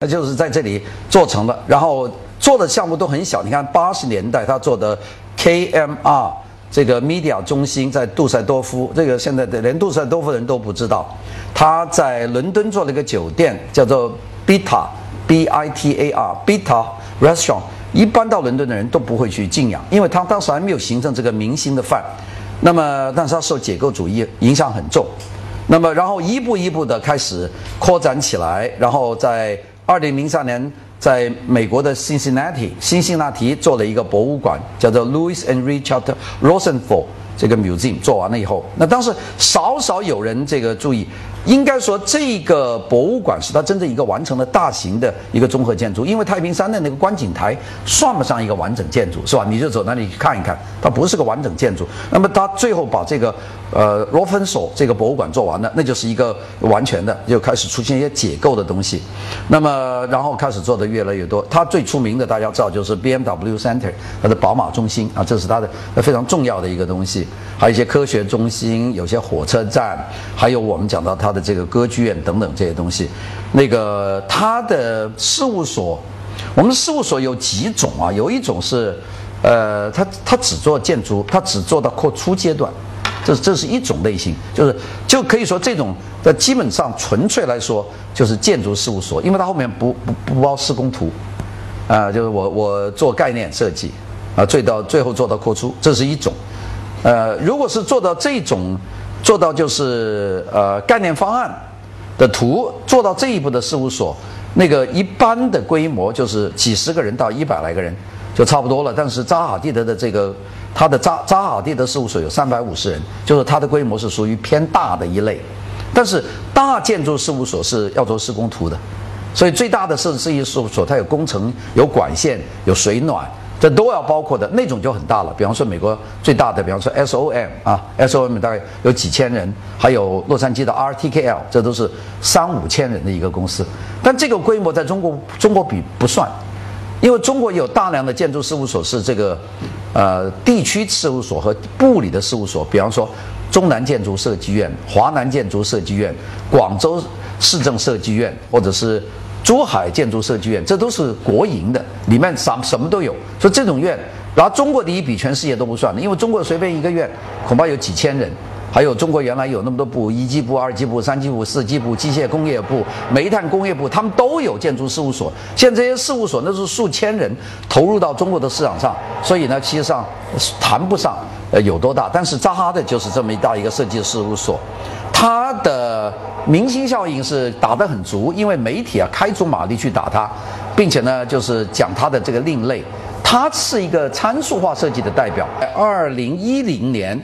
那就是在这里做成了，然后做的项目都很小。你看八十年代他做的 KMR 这个 media 中心在杜塞多夫，这个现在的连杜塞多夫人都不知道。他在伦敦做了一个酒店，叫做 Bita B I T A R Bita Restaurant。一般到伦敦的人都不会去敬仰，因为他当时还没有形成这个明星的范。那么，但是他受解构主义影响很重。那么，然后一步一步的开始扩展起来，然后在。二零零三年，在美国的辛辛那提，辛辛那提做了一个博物馆，叫做 Louis and Richard Rosenthal 这个 museum。做完了以后，那当时少少有人这个注意。应该说，这个博物馆是它真正一个完成的大型的一个综合建筑。因为太平山的那个观景台算不上一个完整建筑，是吧？你就走那里去看一看，它不是个完整建筑。那么它最后把这个呃罗芬索这个博物馆做完了，那就是一个完全的，就开始出现一些解构的东西。那么然后开始做的越来越多。它最出名的大家知道就是 BMW Center，它的宝马中心啊，这是它的非常重要的一个东西。还有一些科学中心，有些火车站，还有我们讲到它。的这个歌剧院等等这些东西，那个他的事务所，我们事务所有几种啊？有一种是，呃，他他只做建筑，他只做到扩初阶段，这这是一种类型，就是就可以说这种的基本上纯粹来说就是建筑事务所，因为它后面不不不包施工图，啊，就是我我做概念设计，啊，最到最后做到扩出，这是一种，呃，如果是做到这种。做到就是呃概念方案的图做到这一步的事务所，那个一般的规模就是几十个人到一百来个人就差不多了。但是扎哈蒂德的这个他的扎扎哈蒂德事务所有三百五十人，就是它的规模是属于偏大的一类。但是大建筑事务所是要做施工图的，所以最大的设设计事务所它有工程、有管线、有水暖。这都要包括的那种就很大了，比方说美国最大的，比方说 SOM 啊，SOM 大概有几千人，还有洛杉矶的 RTKL，这都是三五千人的一个公司。但这个规模在中国中国比不算，因为中国有大量的建筑事务所是这个，呃，地区事务所和部里的事务所，比方说中南建筑设计院、华南建筑设计院、广州市政设计院，或者是。珠海建筑设计院，这都是国营的，里面什什么都有。所以这种院，然后中国第一比全世界都不算的，因为中国随便一个院恐怕有几千人。还有中国原来有那么多部，一级部、二级部、三级部、四级部、机械工业部、煤炭工业部，他们都有建筑事务所。现在这些事务所那是数千人投入到中国的市场上，所以呢，其实上谈不上呃有多大。但是扎哈的就是这么一大一个设计事务所，它的。明星效应是打得很足，因为媒体啊开足马力去打它，并且呢就是讲它的这个另类，它是一个参数化设计的代表。二零一零年，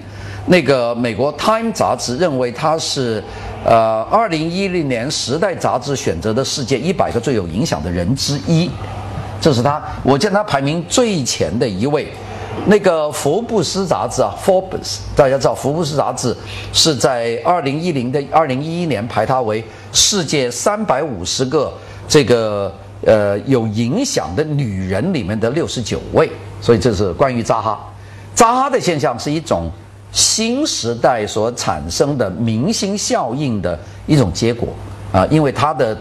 那个美国《Time》杂志认为他是，呃，二零一零年《时代》杂志选择的世界一百个最有影响的人之一，这是他，我见他排名最前的一位。那个福布斯杂志啊，Forbes，大家知道福布斯杂志是在二零一零的二零一一年排他为世界三百五十个这个呃有影响的女人里面的六十九位，所以这是关于扎哈。扎哈的现象是一种新时代所产生的明星效应的一种结果啊，因为他的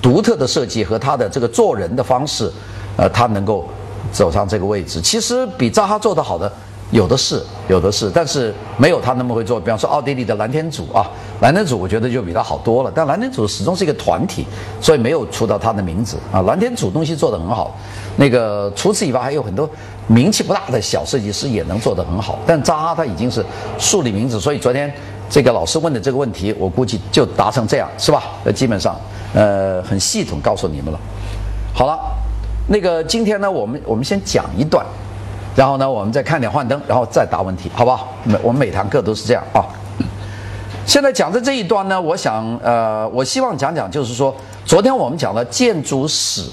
独特的设计和他的这个做人的方式，呃，他能够。走上这个位置，其实比扎哈做得好的有的是，有的是，但是没有他那么会做。比方说奥地利的蓝天组啊，蓝天组我觉得就比他好多了。但蓝天组始终是一个团体，所以没有出到他的名字啊。蓝天组东西做得很好，那个除此以外还有很多名气不大的小设计师也能做得很好。但扎哈他已经是树立名字，所以昨天这个老师问的这个问题，我估计就答成这样，是吧？呃，基本上呃很系统告诉你们了。好了。那个今天呢，我们我们先讲一段，然后呢，我们再看点幻灯，然后再答问题，好不好？每我们每堂课都是这样啊。现在讲的这一段呢，我想呃，我希望讲讲，就是说，昨天我们讲了建筑史，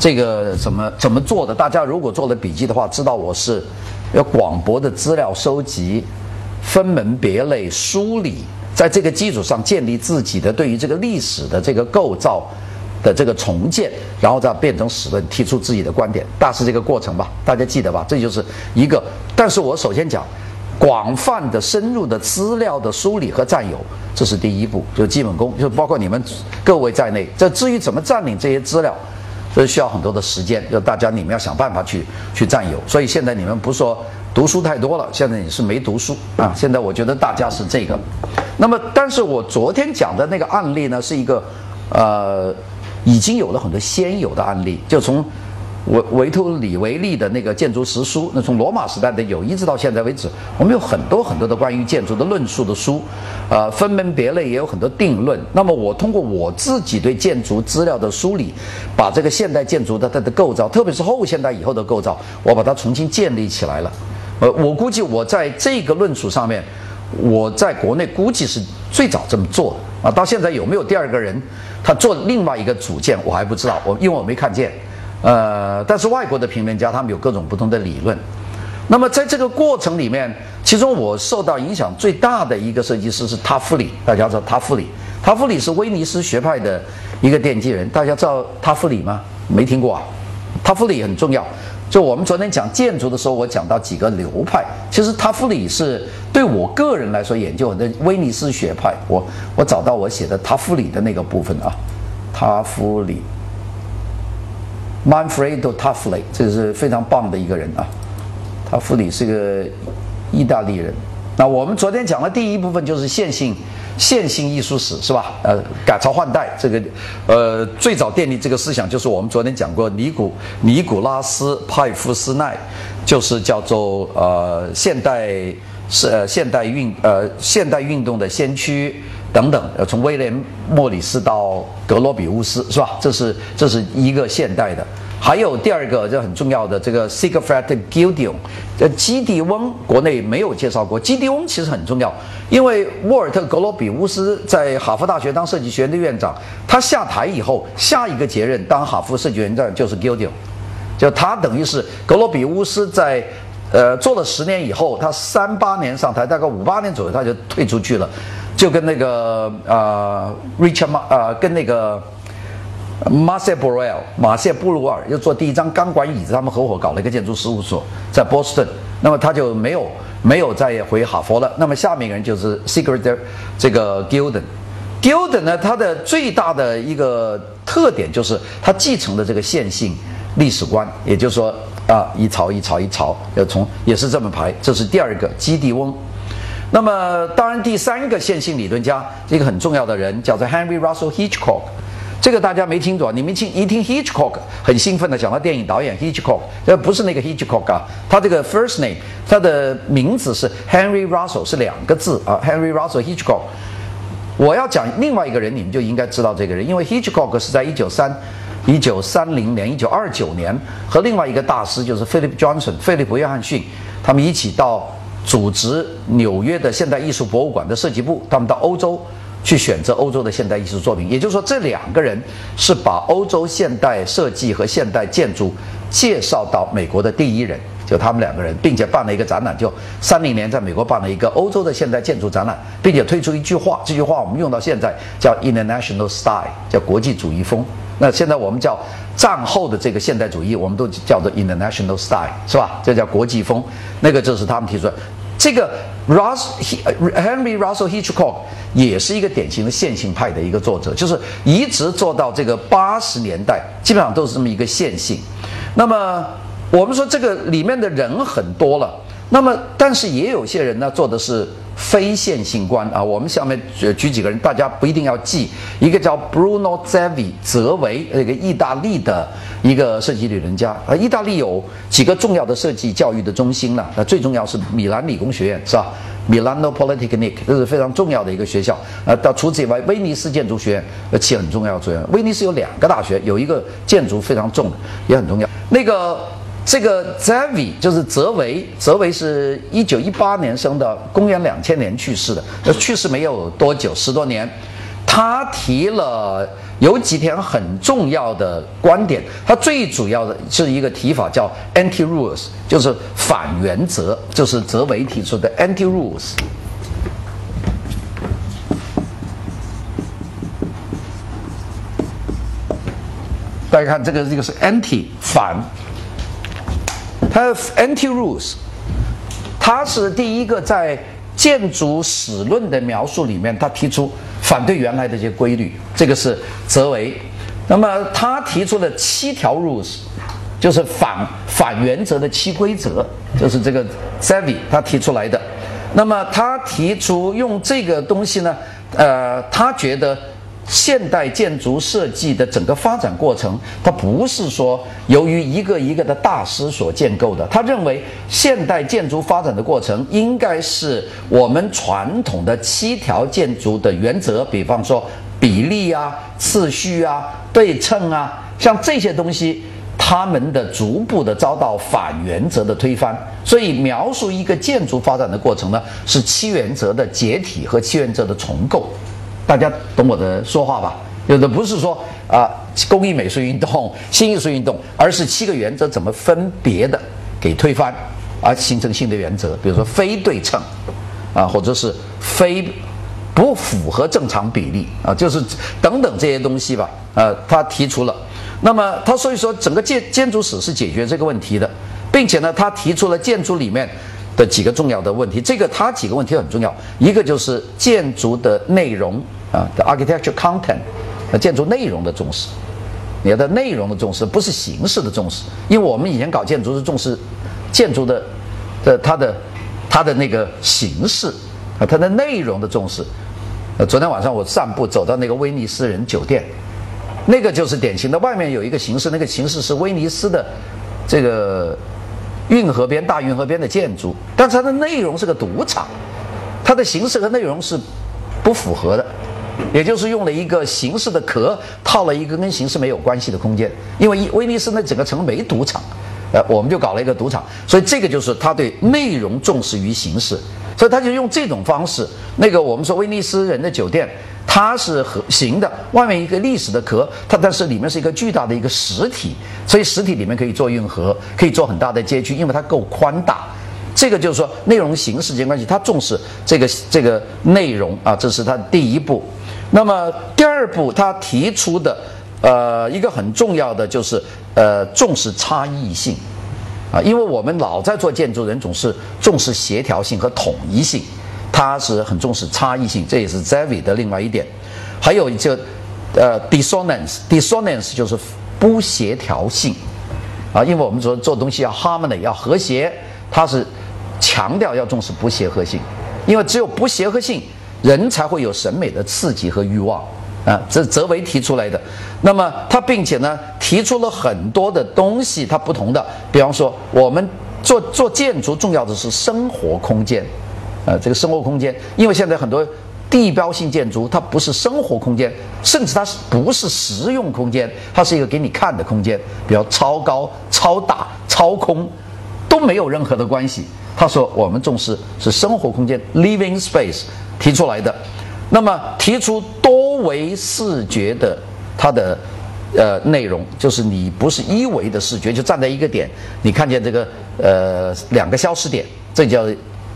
这个怎么怎么做的？大家如果做了笔记的话，知道我是要广博的资料收集，分门别类梳理，在这个基础上建立自己的对于这个历史的这个构造。的这个重建，然后再变成史论，提出自己的观点，大是这个过程吧，大家记得吧？这就是一个。但是我首先讲，广泛的、深入的资料的梳理和占有，这是第一步，就是基本功，就包括你们各位在内。这至于怎么占领这些资料，这需要很多的时间，就大家你们要想办法去去占有。所以现在你们不是说读书太多了，现在你是没读书啊。现在我觉得大家是这个。那么，但是我昨天讲的那个案例呢，是一个呃已经有了很多先有的案例，就从。维维托里维利的那个建筑实书，那从罗马时代的有，一直到现在为止，我们有很多很多的关于建筑的论述的书，呃，分门别类也有很多定论。那么我通过我自己对建筑资料的梳理，把这个现代建筑的它的构造，特别是后现代以后的构造，我把它重新建立起来了。呃，我估计我在这个论述上面，我在国内估计是最早这么做的啊。到现在有没有第二个人他做另外一个组件，我还不知道，我因为我没看见。呃，但是外国的评论家他们有各种不同的理论。那么在这个过程里面，其中我受到影响最大的一个设计师是塔夫里，大家知道塔夫里，塔夫里是威尼斯学派的一个奠基人。大家知道塔夫里吗？没听过啊？塔夫里很重要。就我们昨天讲建筑的时候，我讲到几个流派。其实塔夫里是对我个人来说研究的威尼斯学派。我我找到我写的塔夫里的那个部分啊，塔夫里。Manfredo Taffli，这是非常棒的一个人啊。他夫里是个意大利人。那我们昨天讲的第一部分就是线性线性艺术史，是吧？呃，改朝换代，这个呃最早奠定这个思想就是我们昨天讲过尼古尼古拉斯派夫斯奈，就是叫做呃现代是呃现代运呃现代运动的先驱。等等，呃，从威廉·莫里斯到格罗比乌斯，是吧？这是这是一个现代的。还有第二个，这很重要的这个 Siegfried Giedion，呃，基迪翁，国内没有介绍过。基迪翁其实很重要，因为沃尔特·格罗比乌斯在哈佛大学当设计学院的院长，他下台以后，下一个接任当哈佛设计院长就是 Giedion，就他等于是格罗比乌斯在呃做了十年以后，他三八年上台，大概五八年左右他就退出去了。就跟那个呃，Richard 马呃，跟那个 Marcel b r e l 马赛布鲁尔又做第一张钢管椅子，他们合伙搞了一个建筑事务所，在波士顿。那么他就没有没有再回哈佛了。那么下面一个人就是 Secret 这个 Gilden。Gilden 呢，他的最大的一个特点就是他继承了这个线性历史观，也就是说啊，一朝一朝一朝要从也是这么排。这是第二个基地翁。那么，当然，第三个线性理论家，一个很重要的人叫做 Henry Russell Hitchcock，这个大家没听懂，你们听一听 Hitchcock 很兴奋的讲到电影导演 Hitchcock，呃，不是那个 Hitchcock 啊，他这个 first name，他的名字是 Henry Russell，是两个字啊，Henry Russell Hitchcock。我要讲另外一个人，你们就应该知道这个人，因为 Hitchcock 是在一九三一九三零年、一九二九年和另外一个大师就是 Philip Johnson，费利普约翰逊，他们一起到。组织纽约的现代艺术博物馆的设计部，他们到欧洲去选择欧洲的现代艺术作品。也就是说，这两个人是把欧洲现代设计和现代建筑介绍到美国的第一人，就他们两个人，并且办了一个展览，就三零年在美国办了一个欧洲的现代建筑展览，并且推出一句话，这句话我们用到现在叫 “international style”，叫国际主义风。那现在我们叫战后的这个现代主义，我们都叫做 international style，是吧？这叫国际风。那个就是他们提出的。这个 Russ Henry Russell Hitchcock 也是一个典型的线性派的一个作者，就是一直做到这个八十年代，基本上都是这么一个线性。那么我们说这个里面的人很多了，那么但是也有些人呢做的是。非线性观啊，我们下面举举几个人，大家不一定要记。一个叫 Bruno Zevi，泽维，那个意大利的一个设计理论家啊。意大利有几个重要的设计教育的中心呢？那最重要是米兰理工学院，是吧？Milano Polytechnic，这是非常重要的一个学校。呃，到除此以外，威尼斯建筑学院呃起很重要的作用。威尼斯有两个大学，有一个建筑非常重的，也很重要。那个。这个 Zevi 就是泽维，泽维是一九一八年生的，公元两千年去世的。呃，去世没有多久，十多年。他提了有几点很重要的观点，他最主要的是一个提法叫 anti rules，就是反原则，就是泽维提出的 anti rules。大家看这个，这个是 anti 反。它 anti rules，他是第一个在建筑史论的描述里面，他提出反对原来的这些规律。这个是泽维。那么他提出了七条 rules，就是反反原则的七规则，就是这个 Zevi 他提出来的。那么他提出用这个东西呢，呃，他觉得。现代建筑设计的整个发展过程，它不是说由于一个一个的大师所建构的。他认为，现代建筑发展的过程应该是我们传统的七条建筑的原则，比方说比例啊、次序啊、对称啊，像这些东西，他们的逐步的遭到反原则的推翻。所以，描述一个建筑发展的过程呢，是七原则的解体和七原则的重构。大家懂我的说话吧？有的不是说啊，工艺美术运动、新艺术运动，而是七个原则怎么分别的给推翻，而形成新的原则。比如说非对称，啊，或者是非不符合正常比例啊，就是等等这些东西吧。呃，他提出了，那么他所以说整个建建筑史是解决这个问题的，并且呢，他提出了建筑里面。的几个重要的问题，这个它几个问题很重要。一个就是建筑的内容啊，the architecture content，建筑内容的重视，你要的内容的重视，不是形式的重视。因为我们以前搞建筑是重视建筑的的它的它的那个形式啊，它的内容的重视。呃，昨天晚上我散步走到那个威尼斯人酒店，那个就是典型的，外面有一个形式，那个形式是威尼斯的这个。运河边大运河边的建筑，但是它的内容是个赌场，它的形式和内容是不符合的，也就是用了一个形式的壳套了一个跟形式没有关系的空间。因为威尼斯那整个城没赌场，呃，我们就搞了一个赌场，所以这个就是他对内容重视于形式，所以他就用这种方式。那个我们说威尼斯人的酒店。它是和形的，外面一个历史的壳，它但是里面是一个巨大的一个实体，所以实体里面可以做运河，可以做很大的街区，因为它够宽大。这个就是说内容形式间关系，它重视这个这个内容啊，这是它第一步。那么第二步，他提出的呃一个很重要的就是呃重视差异性啊，因为我们老在做建筑，人总是重视协调性和统一性。他是很重视差异性，这也是 Zevi 的另外一点。还有就，呃，dissonance，dissonance 就是不协调性啊，因为我们说做东西要 harmony，要和谐，他是强调要重视不协和性，因为只有不协和性，人才会有审美的刺激和欲望啊。这泽维提出来的。那么他并且呢提出了很多的东西，它不同的，比方说我们做做建筑重要的是生活空间。呃，这个生活空间，因为现在很多地标性建筑，它不是生活空间，甚至它是不是实用空间，它是一个给你看的空间，比如超高、超大、超空，都没有任何的关系。他说我们重视是生活空间 （living space） 提出来的，那么提出多维视觉的它的呃内容，就是你不是一维的视觉，就站在一个点，你看见这个呃两个消失点，这叫。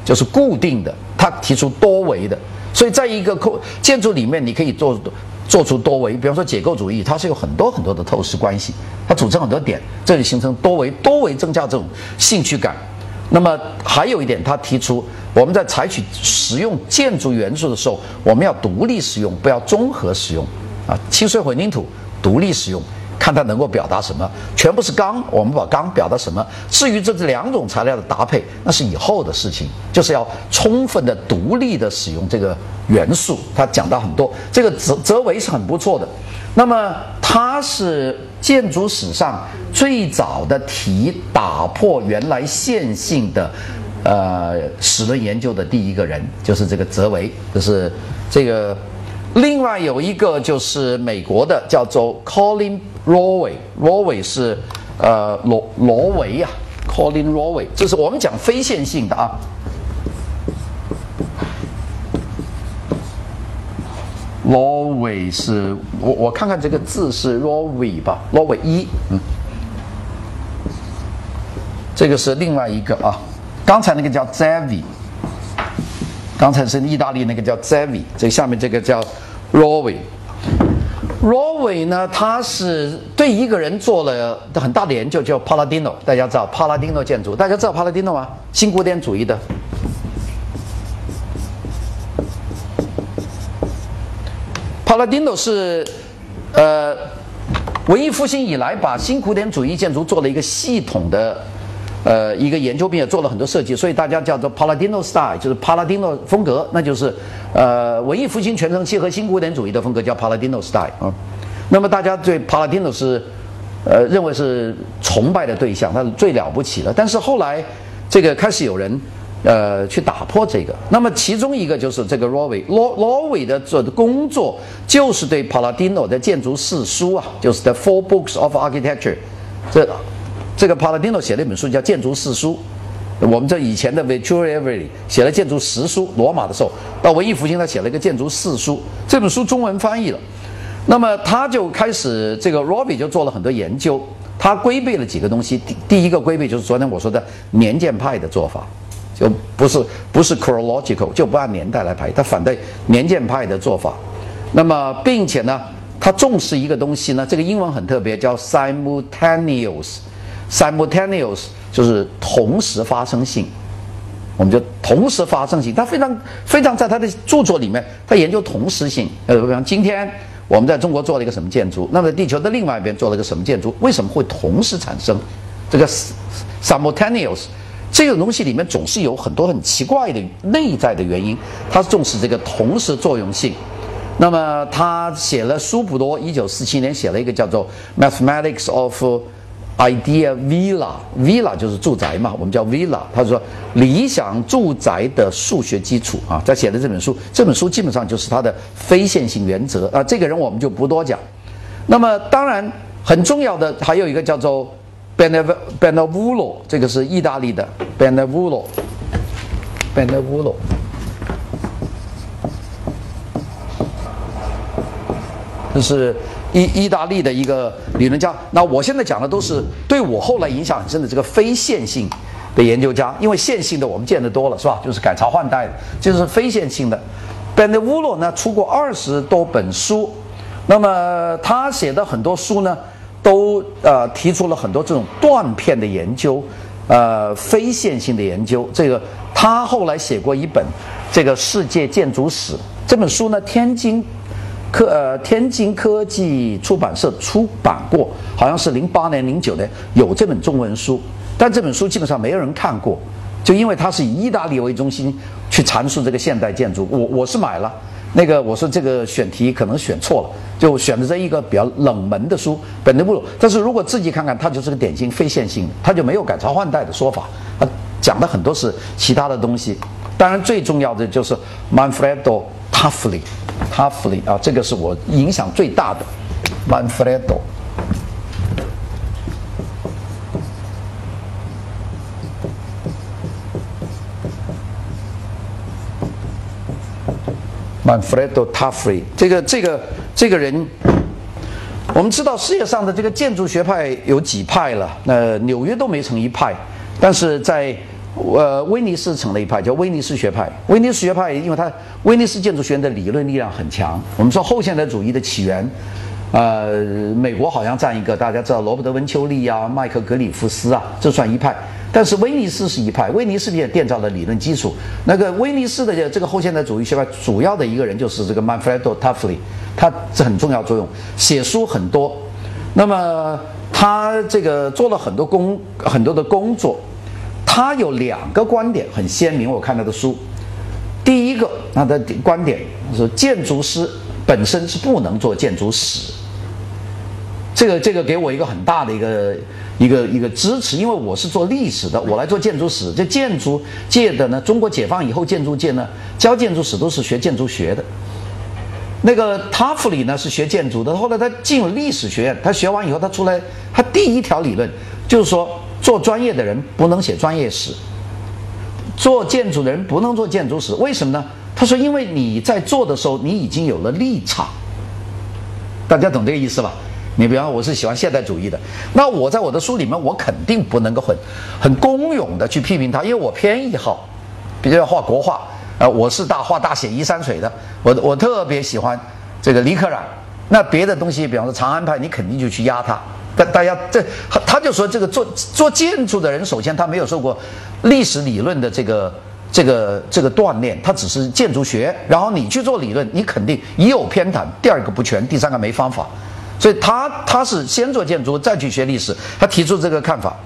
就是固定的，他提出多维的，所以在一个空建筑里面，你可以做做出多维。比方说解构主义，它是有很多很多的透视关系，它组成很多点，这里形成多维，多维增加这种兴趣感。那么还有一点，他提出我们在采取使用建筑元素的时候，我们要独立使用，不要综合使用啊，清水混凝土独立使用。看它能够表达什么，全部是钢，我们把钢表达什么？至于这两种材料的搭配，那是以后的事情，就是要充分的独立的使用这个元素。他讲到很多，这个泽泽维是很不错的。那么他是建筑史上最早的提打破原来线性的，呃，史论研究的第一个人，就是这个泽维，就是这个。另外有一个就是美国的，叫做 Colin Rowe，Rowe 是呃罗罗维呀，Colin Rowe，这是我们讲非线性的啊。罗维是我我看看这个字是罗维吧，罗维一，嗯，这个是另外一个啊，刚才那个叫 Zevi，刚才是意大利那个叫 Zevi，这下面这个叫。罗伟呢他是对一个人做了很大的研究叫帕拉丁诺大家知道帕拉丁诺建筑大家知道帕拉丁诺吗？新古典主义的。帕拉丁诺是呃文艺复兴以来把新古典主义建筑做了一个系统的呃一个研究，并且做了很多设计，所以大家叫做 Palladino style，就是 Palladino 风格，那就是呃文艺复兴全盛期和新古典主义的风格叫 Palladino style 啊。那么大家对 Palladino 是呃认为是崇拜的对象，他是最了不起的。但是后来这个开始有人。呃，去打破这个。那么其中一个就是这个 Rowe，罗罗韦的做的工作就是对 Palladino 的建筑四书啊，就是 The Four Books of Architecture。这这个 Palladino 写了一本书叫《建筑四书》。我们这以前的 Vittorio Verri 写了《建筑十书》，罗马的时候到文艺复兴他写了一个《建筑四书》。这本书中文翻译了。那么他就开始这个 Robbie 就做了很多研究，他规避了几个东西。第第一个规避就是昨天我说的年鉴派的做法。就不是不是 chronological，就不按年代来排，他反对年鉴派的做法。那么，并且呢，他重视一个东西呢，这个英文很特别，叫 simultaneous。Simultaneous 就是同时发生性。我们就同时发生性，他非常非常在他的著作里面，他研究同时性。呃，比方今天我们在中国做了一个什么建筑，那么地球的另外一边做了一个什么建筑，为什么会同时产生？这个 simultaneous。这种东西里面总是有很多很奇怪的内在的原因，他重视这个同时作用性。那么他写了书不多，一九四七年写了一个叫做《Mathematics of Idea Villa》，Villa 就是住宅嘛，我们叫 Villa。他说理想住宅的数学基础啊，在写的这本书，这本书基本上就是他的非线性原则啊。这个人我们就不多讲。那么当然很重要的还有一个叫做。Benevolo，这个是意大利的 Benevolo，Benevolo，这是意意大利的一个理论家。那我现在讲的都是对我后来影响很深的这个非线性的研究家，因为线性的我们见得多了，是吧？就是改朝换代的，就是非线性的。Benevolo 呢出过二十多本书，那么他写的很多书呢。都呃提出了很多这种断片的研究，呃非线性的研究。这个他后来写过一本这个世界建筑史这本书呢，天津科呃天津科技出版社出版过，好像是零八年零九年有这本中文书，但这本书基本上没有人看过，就因为它是以意大利为中心去阐述这个现代建筑。我我是买了。那个我说这个选题可能选错了，就选的这一个比较冷门的书，本德布鲁。但是如果自己看看，它就是个典型非线性的，它就没有改朝换代的说法，它讲的很多是其他的东西。当然最重要的就是 Manfredo Tafli Taffy 啊，这个是我影响最大的 Manfredo。Manfredo Taffy，这个这个这个人，我们知道世界上的这个建筑学派有几派了。那纽约都没成一派，但是在呃威尼斯成了一派，叫威尼斯学派。威尼斯学派，因为它威尼斯建筑学院的理论力量很强。我们说后现代主义的起源，呃，美国好像占一个，大家知道罗伯特温丘利啊，麦克格里夫斯啊，这算一派。但是威尼斯是一派，威尼斯也奠造了理论基础。那个威尼斯的这个后现代主义学派主要的一个人就是这个 Manfredo Taffy，他这很重要作用，写书很多。那么他这个做了很多工很多的工作，他有两个观点很鲜明。我看他的书，第一个他的观点是建筑师本身是不能做建筑史。这个这个给我一个很大的一个一个一个支持，因为我是做历史的，我来做建筑史。这建筑界的呢，中国解放以后，建筑界呢教建筑史都是学建筑学的。那个塔夫里呢是学建筑的，后来他进了历史学院，他学完以后，他出来，他第一条理论就是说，做专业的人不能写专业史，做建筑的人不能做建筑史。为什么呢？他说，因为你在做的时候，你已经有了立场。大家懂这个意思吧？你比方我是喜欢现代主义的，那我在我的书里面，我肯定不能够很很公勇的去批评他，因为我偏一号，比较画国画，呃，我是大画大写一山水的，我我特别喜欢这个李可染，那别的东西，比方说长安派，你肯定就去压他。大大家这他就说这个做做建筑的人，首先他没有受过历史理论的这个这个这个锻炼，他只是建筑学，然后你去做理论，你肯定一有偏袒，第二个不全，第三个没方法。所以他他是先做建筑，再去学历史。他提出这个看法。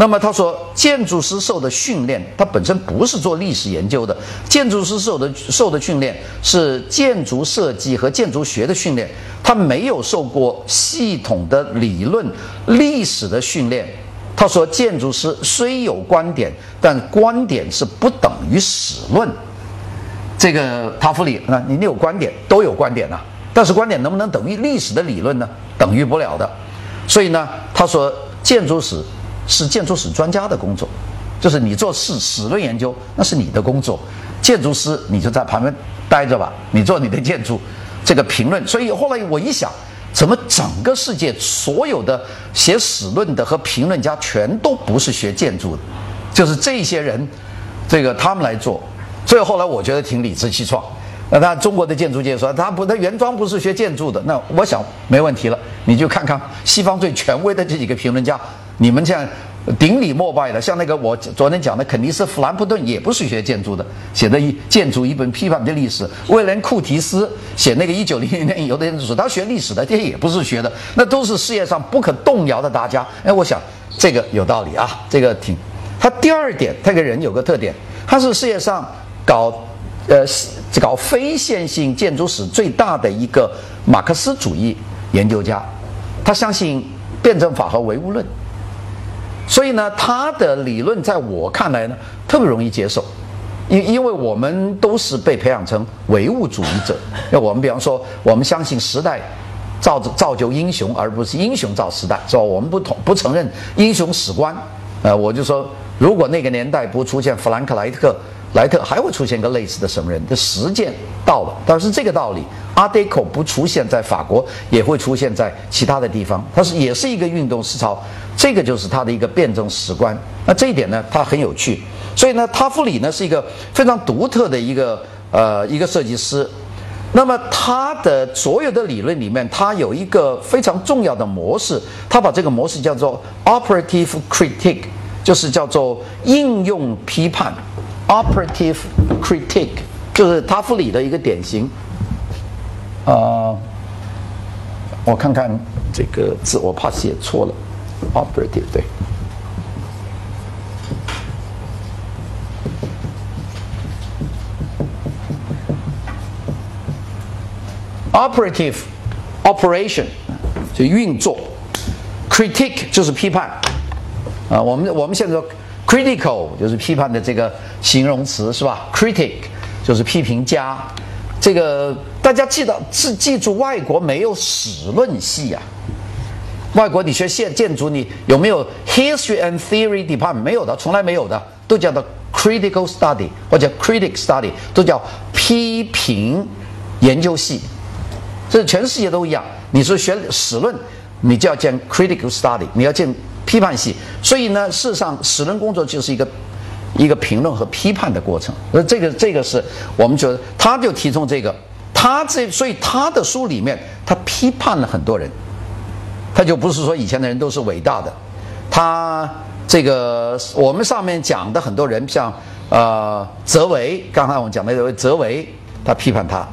那么他说，建筑师受的训练，他本身不是做历史研究的。建筑师受的受的训练是建筑设计和建筑学的训练，他没有受过系统的理论历史的训练。他说，建筑师虽有观点，但观点是不等于史论。这个塔夫里啊，你有观点都有观点呐，但是观点能不能等于历史的理论呢？等于不了的。所以呢，他说建筑史。是建筑史专家的工作，就是你做史史论研究，那是你的工作。建筑师你就在旁边待着吧，你做你的建筑这个评论。所以后来我一想，怎么整个世界所有的写史论的和评论家全都不是学建筑的，就是这些人，这个他们来做。所以后来我觉得挺理直气壮。那他中国的建筑界说他不，他原装不是学建筑的。那我想没问题了，你就看看西方最权威的这几个评论家。你们像顶礼膜拜的，像那个我昨天讲的肯尼斯·弗兰普顿，也不是学建筑的，写的一建筑一本批判的历史。威廉·库提斯写那个一九零零年有的建筑史，他学历史的，这些也不是学的，那都是世界上不可动摇的大家。哎，我想这个有道理啊，这个挺。他第二点，他个人有个特点，他是世界上搞呃搞非线性建筑史最大的一个马克思主义研究家，他相信辩证法和唯物论。所以呢，他的理论在我看来呢，特别容易接受，因因为我们都是被培养成唯物主义者。那我们比方说，我们相信时代造造就英雄，而不是英雄造时代，是吧？我们不同不承认英雄史观。呃，我就说，如果那个年代不出现弗兰克莱特。莱特还会出现个类似的什么人？的实践到了，但是这个道理，Art Deco 不出现在法国，也会出现在其他的地方。它是也是一个运动思潮，这个就是他的一个辩证史观。那这一点呢，他很有趣。所以呢，塔夫里呢是一个非常独特的一个呃一个设计师。那么他的所有的理论里面，他有一个非常重要的模式，他把这个模式叫做 Operative Critique，就是叫做应用批判。Operative critique 就是塔夫里的一个典型。啊，我看看这个字，我怕写错了。Operative 对。Operative operation 就运作，critique 就是批判。啊，我们我们现在说。Critical 就是批判的这个形容词是吧？Critic 就是批评家。这个大家记得记记住，外国没有史论系啊。外国你学建建筑，你有没有 History and Theory Department？没有的，从来没有的，都叫做 Critical Study 或者 Critic Study，都叫批评研究系。这全世界都一样。你是学史论，你就要建 Critical Study，你要建。批判系，所以呢，事实上，史论工作就是一个一个评论和批判的过程。那这个这个是我们觉得，他就提出这个，他这所以他的书里面，他批判了很多人，他就不是说以前的人都是伟大的。他这个我们上面讲的很多人，像呃泽维，刚才我们讲的泽维，他批判他；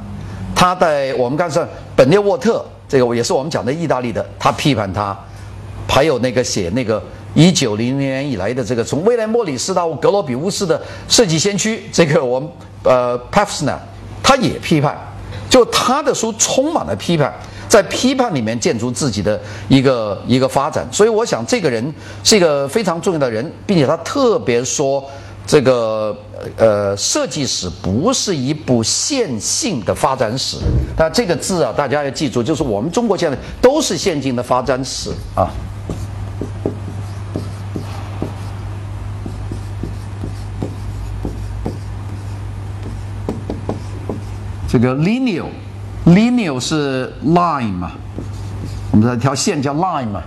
他在我们刚才本列沃特，这个也是我们讲的意大利的，他批判他。还有那个写那个一九零零年以来的这个从威廉莫里斯到格罗比乌斯的设计先驱，这个我们呃 p a f s n e r 他也批判，就他的书充满了批判，在批判里面建筑自己的一个一个发展。所以我想这个人是一个非常重要的人，并且他特别说这个呃设计史不是一部线性的发展史。但这个字啊，大家要记住，就是我们中国现在都是线性的发展史啊。这个 linear Linear 是 line 嘛？我们说一条线叫 line 嘛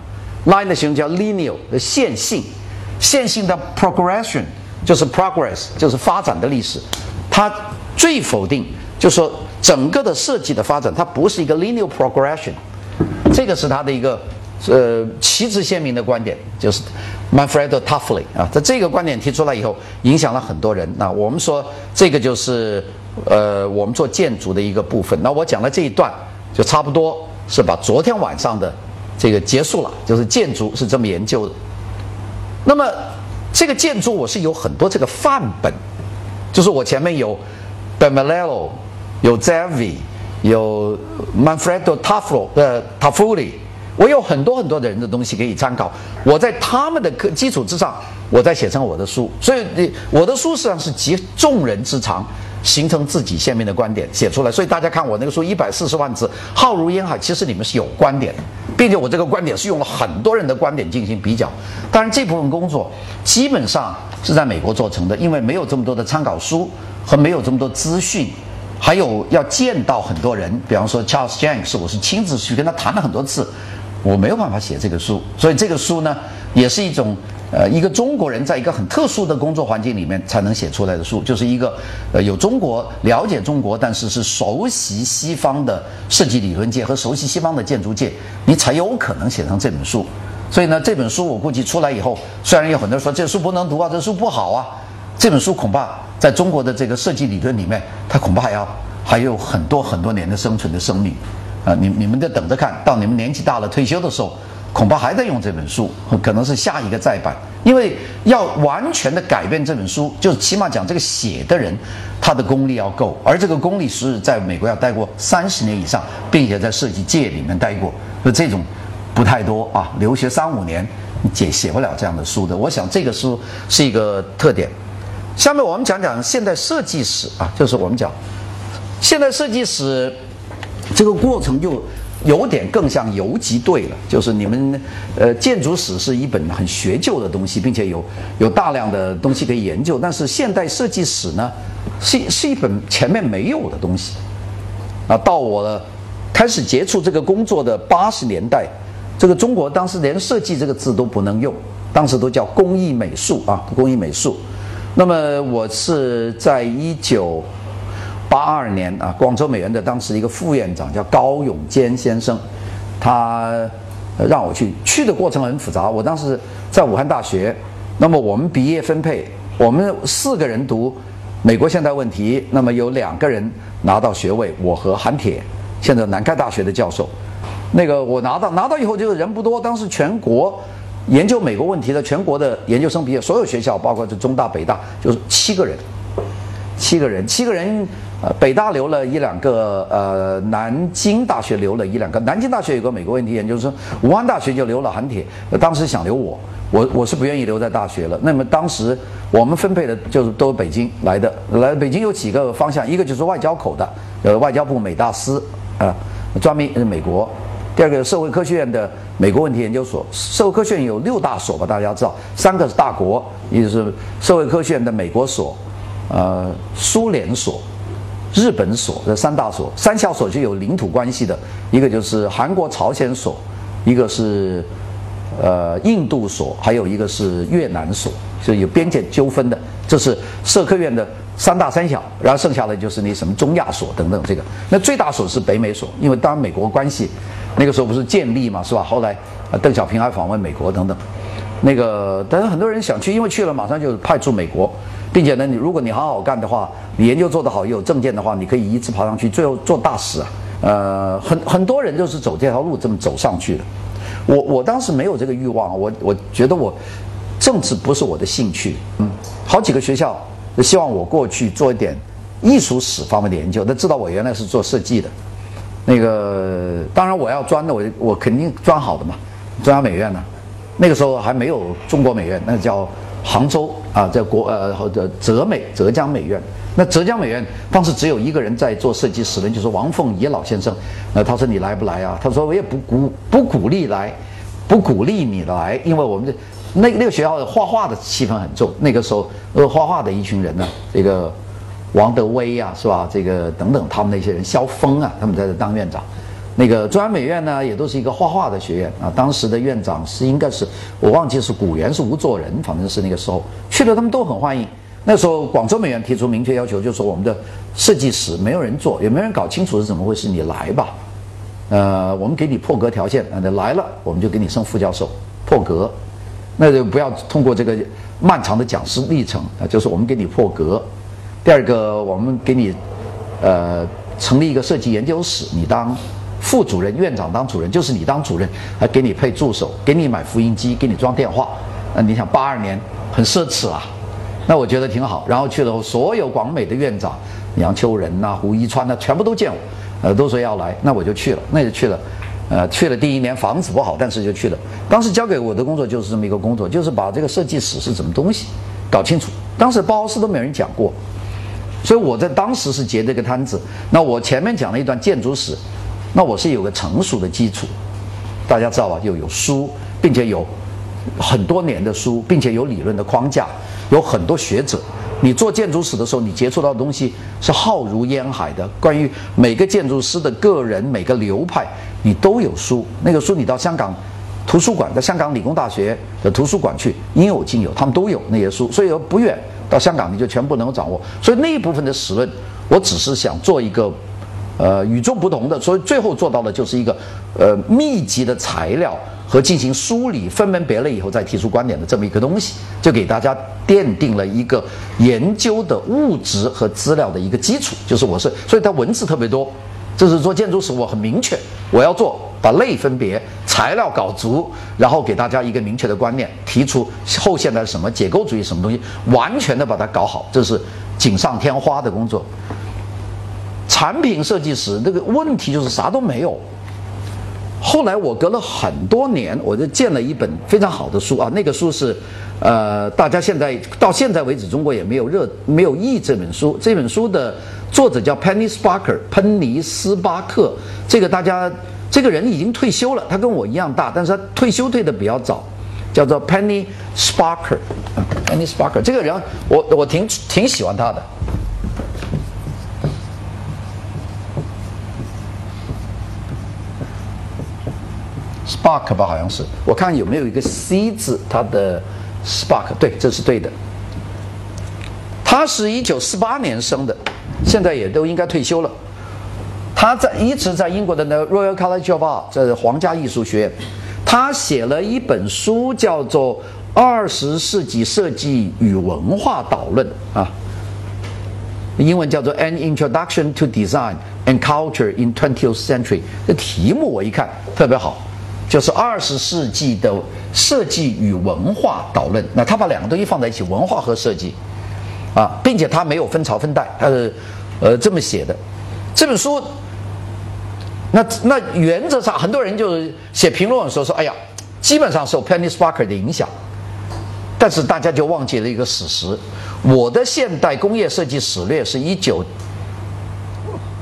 ？line 的形容叫 linear 的线性，线性的 progression 就是 progress 就是发展的历史。它最否定就是说整个的设计的发展，它不是一个 linear progression。这个是它的一个呃旗帜鲜明的观点，就是 Manfred Toffoli 啊，在这个观点提出来以后，影响了很多人。那我们说这个就是呃我们做建筑的一个部分。那我讲的这一段就差不多是把昨天晚上的这个结束了，就是建筑是这么研究的。那么这个建筑我是有很多这个范本，就是我前面有 b e m e l l o 有 Zavi，有 Manfredo Taffo，呃，Taffoli，。我有很多很多的人的东西可以参考，我在他们的基基础之上，我再写成我的书。所以，我的书实际上是集众人之长，形成自己鲜明的观点写出来。所以大家看我那个书一百四十万字，浩如烟海，其实你们是有观点的，并且我这个观点是用了很多人的观点进行比较。当然，这部分工作基本上是在美国做成的，因为没有这么多的参考书和没有这么多资讯，还有要见到很多人，比方说 Charles Jenks，我是亲自去跟他谈了很多次。我没有办法写这个书，所以这个书呢，也是一种呃，一个中国人在一个很特殊的工作环境里面才能写出来的书，就是一个呃，有中国了解中国，但是是熟悉西方的设计理论界和熟悉西方的建筑界，你才有可能写成这本书。所以呢，这本书我估计出来以后，虽然有很多人说这书不能读啊，这书不好啊，这本书恐怕在中国的这个设计理论里面，它恐怕还要还有很多很多年的生存的生命。啊，你你们得等着看到你们年纪大了退休的时候，恐怕还在用这本书，可能是下一个再版。因为要完全的改变这本书，就起码讲这个写的人，他的功力要够，而这个功力是在美国要待过三十年以上，并且在设计界里面待过，就这种不太多啊。留学三五年，写写不了这样的书的。我想这个书是一个特点。下面我们讲讲现代设计史啊，就是我们讲现代设计史。这个过程就有点更像游击队了，就是你们，呃，建筑史是一本很学究的东西，并且有有大量的东西可以研究。但是现代设计史呢，是是一本前面没有的东西。啊，到我开始接触这个工作的八十年代，这个中国当时连设计这个字都不能用，当时都叫工艺美术啊，工艺美术。那么我是在一九。八二年啊，广州美院的当时一个副院长叫高永坚先生，他让我去，去的过程很复杂。我当时在武汉大学，那么我们毕业分配，我们四个人读美国现代问题，那么有两个人拿到学位，我和韩铁，现在南开大学的教授。那个我拿到拿到以后，就是人不多，当时全国研究美国问题的全国的研究生毕业，所有学校包括这中大、北大，就是七个人，七个人，七个人。呃，北大留了一两个，呃，南京大学留了一两个。南京大学有个美国问题研究生，武汉大学就留了韩铁。当时想留我，我我是不愿意留在大学了。那么当时我们分配的就是都北京来的，来北京有几个方向，一个就是外交口的，呃，外交部美大司啊，专门是美国；第二个社会科学院的美国问题研究所，社会科学院有六大所吧，大家知道，三个是大国，一个是社会科学院的美国所，呃，苏联所。日本所这三大所，三小所就有领土关系的，一个就是韩国朝鲜所，一个是呃印度所，还有一个是越南所，就有边界纠纷的。这是社科院的三大三小，然后剩下的就是那什么中亚所等等。这个那最大所是北美所，因为当然美国关系那个时候不是建立嘛，是吧？后来邓小平还访问美国等等。那个但是很多人想去，因为去了马上就派驻美国。并且呢，你如果你好好干的话，你研究做得好，有证件的话，你可以一直爬上去，最后做大使啊。呃，很很多人就是走这条路这么走上去的。我我当时没有这个欲望，我我觉得我政治不是我的兴趣。嗯，好几个学校希望我过去做一点艺术史方面的研究，他知道我原来是做设计的。那个当然我要专的，我我肯定专好的嘛。中央美院呢，那个时候还没有中国美院，那叫。杭州啊，在国呃或者浙美浙江美院，那浙江美院当时只有一个人在做设计史人，就是王凤仪老先生。那他说你来不来啊？他说我也不鼓不鼓励来，不鼓励你来，因为我们的那那个学校画画的气氛很重。那个时候呃画画的一群人呢，这个王德威呀，是吧？这个等等他们那些人，肖峰啊，他们在这当院长。那个中央美院呢，也都是一个画画的学院啊。当时的院长是应该是我忘记是古元是吴作人，反正是那个时候去了，他们都很欢迎。那时候广州美院提出明确要求，就说我们的设计史没有人做，也没人搞清楚是怎么回事，你来吧。呃，我们给你破格条件，那来了我们就给你升副教授，破格，那就不要通过这个漫长的讲师历程啊，就是我们给你破格。第二个，我们给你呃成立一个设计研究室，你当副主任，院长当主任，就是你当主任，还给你配助手，给你买复印机，给你装电话。那你想八二年很奢侈啊，那我觉得挺好。然后去了后，所有广美的院长，杨秋仁呐、胡一川呐，全部都见我，呃，都说要来，那我就去了，那就去了。呃，去了第一年房子不好，但是就去了。当时交给我的工作就是这么一个工作，就是把这个设计史是什么东西搞清楚。当时包豪斯都没人讲过，所以我在当时是接这个摊子。那我前面讲了一段建筑史，那我是有个成熟的基础，大家知道吧？又有书，并且有。很多年的书，并且有理论的框架，有很多学者。你做建筑史的时候，你接触到的东西是浩如烟海的。关于每个建筑师的个人、每个流派，你都有书。那个书你到香港图书馆，在香港理工大学的图书馆去，应有尽有，他们都有那些书。所以不远到香港，你就全部能够掌握。所以那一部分的史论，我只是想做一个，呃，与众不同的。所以最后做到的就是一个，呃，密集的材料。和进行梳理、分门别类以后再提出观点的这么一个东西，就给大家奠定了一个研究的物质和资料的一个基础。就是我是，所以它文字特别多。这是做建筑史，我很明确，我要做把类分别、材料搞足，然后给大家一个明确的观念，提出后现代什么解构主义什么东西，完全的把它搞好，这是锦上添花的工作。产品设计师这个问题就是啥都没有。后来我隔了很多年，我就见了一本非常好的书啊，那个书是，呃，大家现在到现在为止，中国也没有热没有译这本书。这本书的作者叫 Penny Sparker，喷尼斯巴克。这个大家这个人已经退休了，他跟我一样大，但是他退休退的比较早，叫做 Penny Sparker。Penny Sparker 这个人，我我挺挺喜欢他的。Spark 吧，好像是，我看有没有一个 C 字，它的 Spark，对，这是对的。他是一九四八年生的，现在也都应该退休了。他在一直在英国的那 Royal College of Art，这是皇家艺术学院。他写了一本书，叫做《二十世纪设计与文化导论》啊，英文叫做《An Introduction to Design and Culture in Twentieth Century》。这题目我一看特别好。就是二十世纪的设计与文化导论，那他把两个东西放在一起，文化和设计，啊，并且他没有分朝分代，他是呃这么写的。这本书，那那原则上很多人就写评论的时候说，哎呀，基本上受 Penny Sparker 的影响，但是大家就忘记了一个史实，我的现代工业设计史略是一九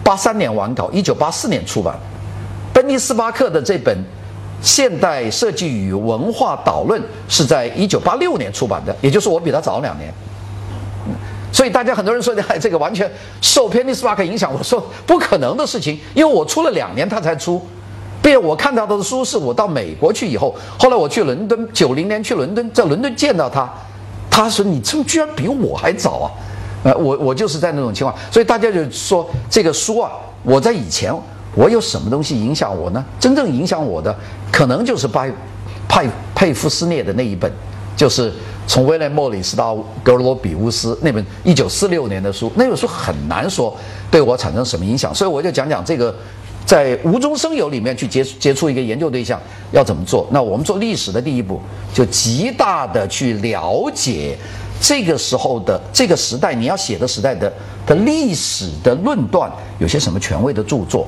八三年完稿，一九八四年出版，本尼斯巴克的这本。现代设计与文化导论是在一九八六年出版的，也就是我比他早两年。所以大家很多人说的这个完全受 Penny Spark 影响，我说不可能的事情，因为我出了两年他才出，并且我看到的书是我到美国去以后，后来我去伦敦，九零年去伦敦，在伦敦见到他，他说你这居然比我还早啊！呃，我我就是在那种情况，所以大家就说这个书啊，我在以前。我有什么东西影响我呢？真正影响我的，可能就是拜派佩夫斯涅的那一本，就是从威廉莫里斯到格罗比乌斯那本一九四六年的书。那本书很难说对我产生什么影响，所以我就讲讲这个，在无中生有里面去接触接触一个研究对象要怎么做。那我们做历史的第一步，就极大的去了解。这个时候的这个时代，你要写的时代的的历史的论断，有些什么权威的著作？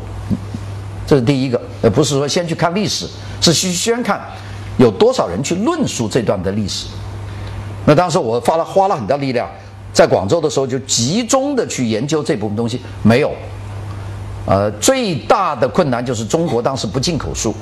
这是第一个，而不是说先去看历史，是需先看有多少人去论述这段的历史。那当时我花了花了很大力量，在广州的时候就集中的去研究这部分东西，没有。呃，最大的困难就是中国当时不进口书。